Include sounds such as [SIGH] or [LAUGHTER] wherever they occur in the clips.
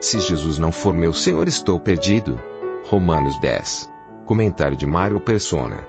Se Jesus não for meu Senhor, estou perdido. Romanos 10. Comentário de Mário Persona.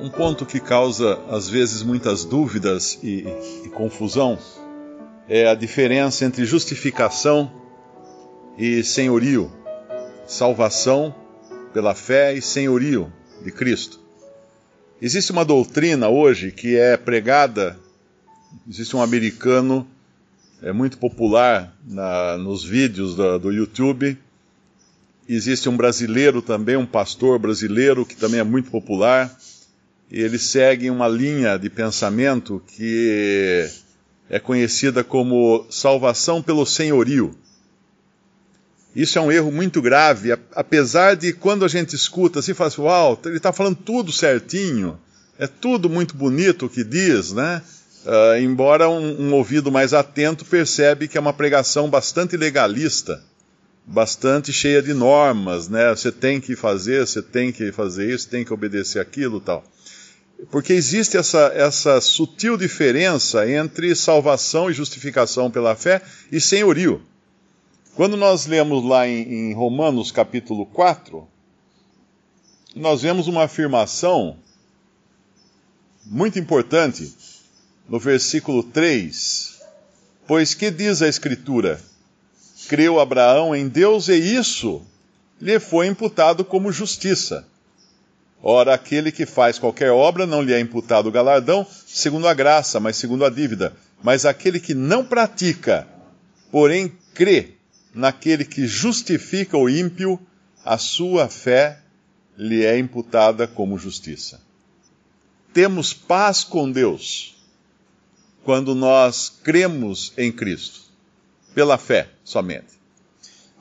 Um ponto que causa, às vezes, muitas dúvidas e, e confusão é a diferença entre justificação e senhorio, salvação pela fé e senhorio de Cristo. Existe uma doutrina hoje que é pregada, existe um americano é muito popular na, nos vídeos do, do YouTube. Existe um brasileiro também, um pastor brasileiro que também é muito popular. E eles seguem uma linha de pensamento que é conhecida como salvação pelo senhorio. Isso é um erro muito grave, apesar de quando a gente escuta assim, fala assim, uau, ele está falando tudo certinho, é tudo muito bonito o que diz, né? Uh, embora um, um, ouvido mais atento percebe que é uma pregação bastante legalista, bastante cheia de normas, né? Você tem que fazer, você tem que fazer isso, tem que obedecer aquilo, tal. Porque existe essa, essa sutil diferença entre salvação e justificação pela fé e senhorio. Quando nós lemos lá em, em Romanos capítulo 4, nós vemos uma afirmação muito importante no versículo 3. Pois que diz a Escritura? Creu Abraão em Deus e isso lhe foi imputado como justiça. Ora, aquele que faz qualquer obra não lhe é imputado o galardão segundo a graça, mas segundo a dívida. Mas aquele que não pratica, porém crê naquele que justifica o ímpio, a sua fé lhe é imputada como justiça. Temos paz com Deus quando nós cremos em Cristo, pela fé somente.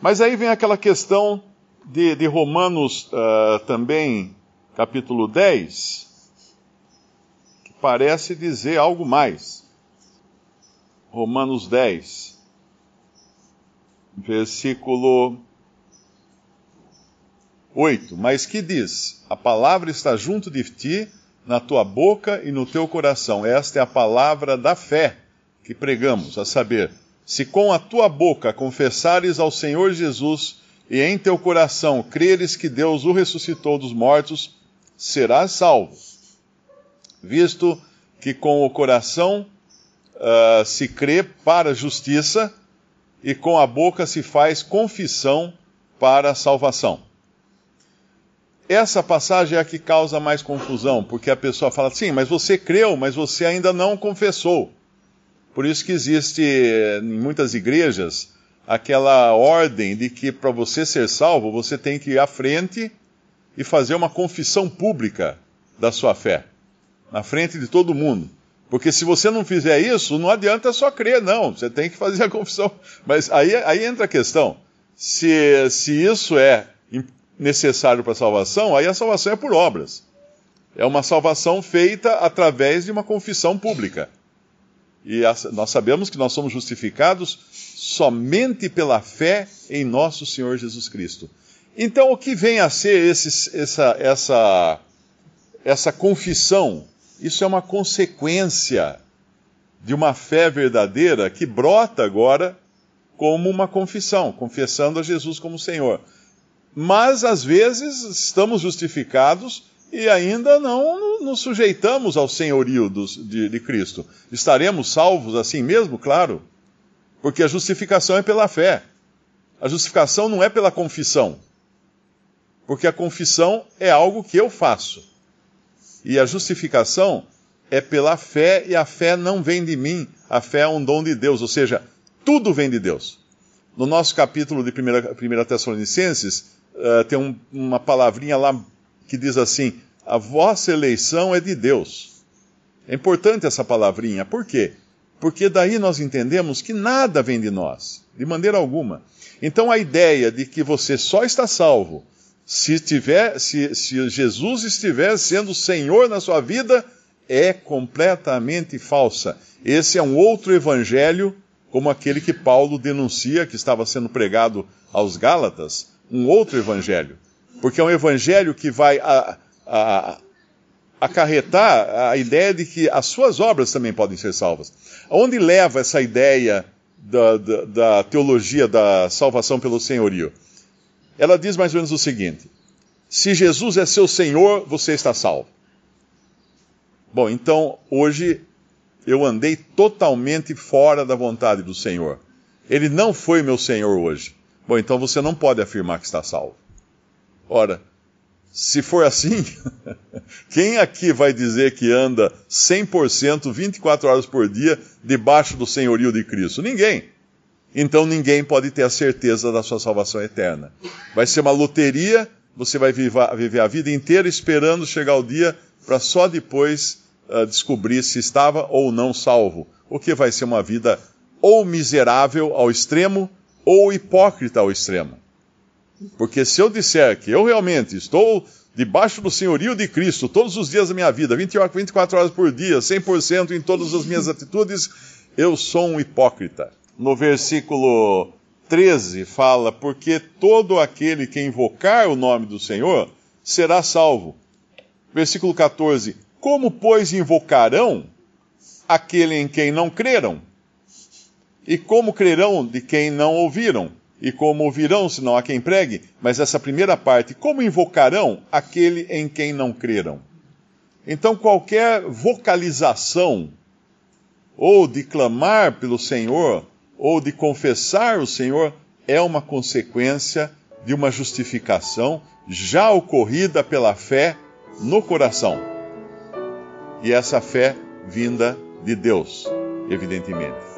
Mas aí vem aquela questão de, de Romanos uh, também, capítulo 10, que parece dizer algo mais. Romanos 10, versículo 8. Mas que diz? A palavra está junto de ti na tua boca e no teu coração. Esta é a palavra da fé que pregamos, a saber, se com a tua boca confessares ao Senhor Jesus e em teu coração creres que Deus o ressuscitou dos mortos, serás salvo. Visto que com o coração uh, se crê para a justiça e com a boca se faz confissão para a salvação. Essa passagem é a que causa mais confusão, porque a pessoa fala, sim, mas você creu, mas você ainda não confessou. Por isso que existe em muitas igrejas aquela ordem de que para você ser salvo, você tem que ir à frente e fazer uma confissão pública da sua fé, na frente de todo mundo. Porque se você não fizer isso, não adianta só crer, não. Você tem que fazer a [LAUGHS] confissão. Mas aí, aí entra a questão. Se, se isso é necessário para a salvação, aí a salvação é por obras. É uma salvação feita através de uma confissão pública. E nós sabemos que nós somos justificados somente pela fé em nosso Senhor Jesus Cristo. Então, o que vem a ser esse, essa, essa, essa confissão? Isso é uma consequência de uma fé verdadeira que brota agora como uma confissão, confessando a Jesus como Senhor mas às vezes estamos justificados e ainda não nos sujeitamos ao senhorio de, de Cristo. Estaremos salvos assim mesmo? Claro, porque a justificação é pela fé. A justificação não é pela confissão, porque a confissão é algo que eu faço. E a justificação é pela fé, e a fé não vem de mim, a fé é um dom de Deus, ou seja, tudo vem de Deus. No nosso capítulo de 1 Tessalonicenses, uh, tem um, uma palavrinha lá que diz assim: a vossa eleição é de Deus. É importante essa palavrinha, por quê? porque daí nós entendemos que nada vem de nós, de maneira alguma. Então a ideia de que você só está salvo se, tiver, se, se Jesus estiver sendo Senhor na sua vida é completamente falsa. Esse é um outro evangelho, como aquele que Paulo denuncia, que estava sendo pregado aos Gálatas, um outro evangelho. Porque é um evangelho que vai a, a, acarretar a ideia de que as suas obras também podem ser salvas. Aonde leva essa ideia da, da, da teologia da salvação pelo senhorio? Ela diz mais ou menos o seguinte: se Jesus é seu Senhor, você está salvo. Bom, então hoje eu andei totalmente fora da vontade do Senhor. Ele não foi meu Senhor hoje. Bom, então você não pode afirmar que está salvo. Ora, se for assim, [LAUGHS] quem aqui vai dizer que anda 100%, 24 horas por dia, debaixo do senhorio de Cristo? Ninguém. Então ninguém pode ter a certeza da sua salvação eterna. Vai ser uma loteria, você vai viver a vida inteira esperando chegar o dia para só depois uh, descobrir se estava ou não salvo. O que vai ser uma vida ou miserável ao extremo ou hipócrita ao extremo. Porque se eu disser que eu realmente estou debaixo do senhorio de Cristo todos os dias da minha vida, 24 horas por dia, 100% em todas as minhas atitudes, eu sou um hipócrita. No versículo 13 fala: Porque todo aquele que invocar o nome do Senhor será salvo. Versículo 14: Como, pois, invocarão aquele em quem não creram? E como crerão de quem não ouviram? E como ouvirão se não há quem pregue? Mas essa primeira parte, como invocarão aquele em quem não creram? Então, qualquer vocalização, ou de clamar pelo Senhor, ou de confessar o Senhor, é uma consequência de uma justificação já ocorrida pela fé no coração. E essa fé vinda de Deus, evidentemente.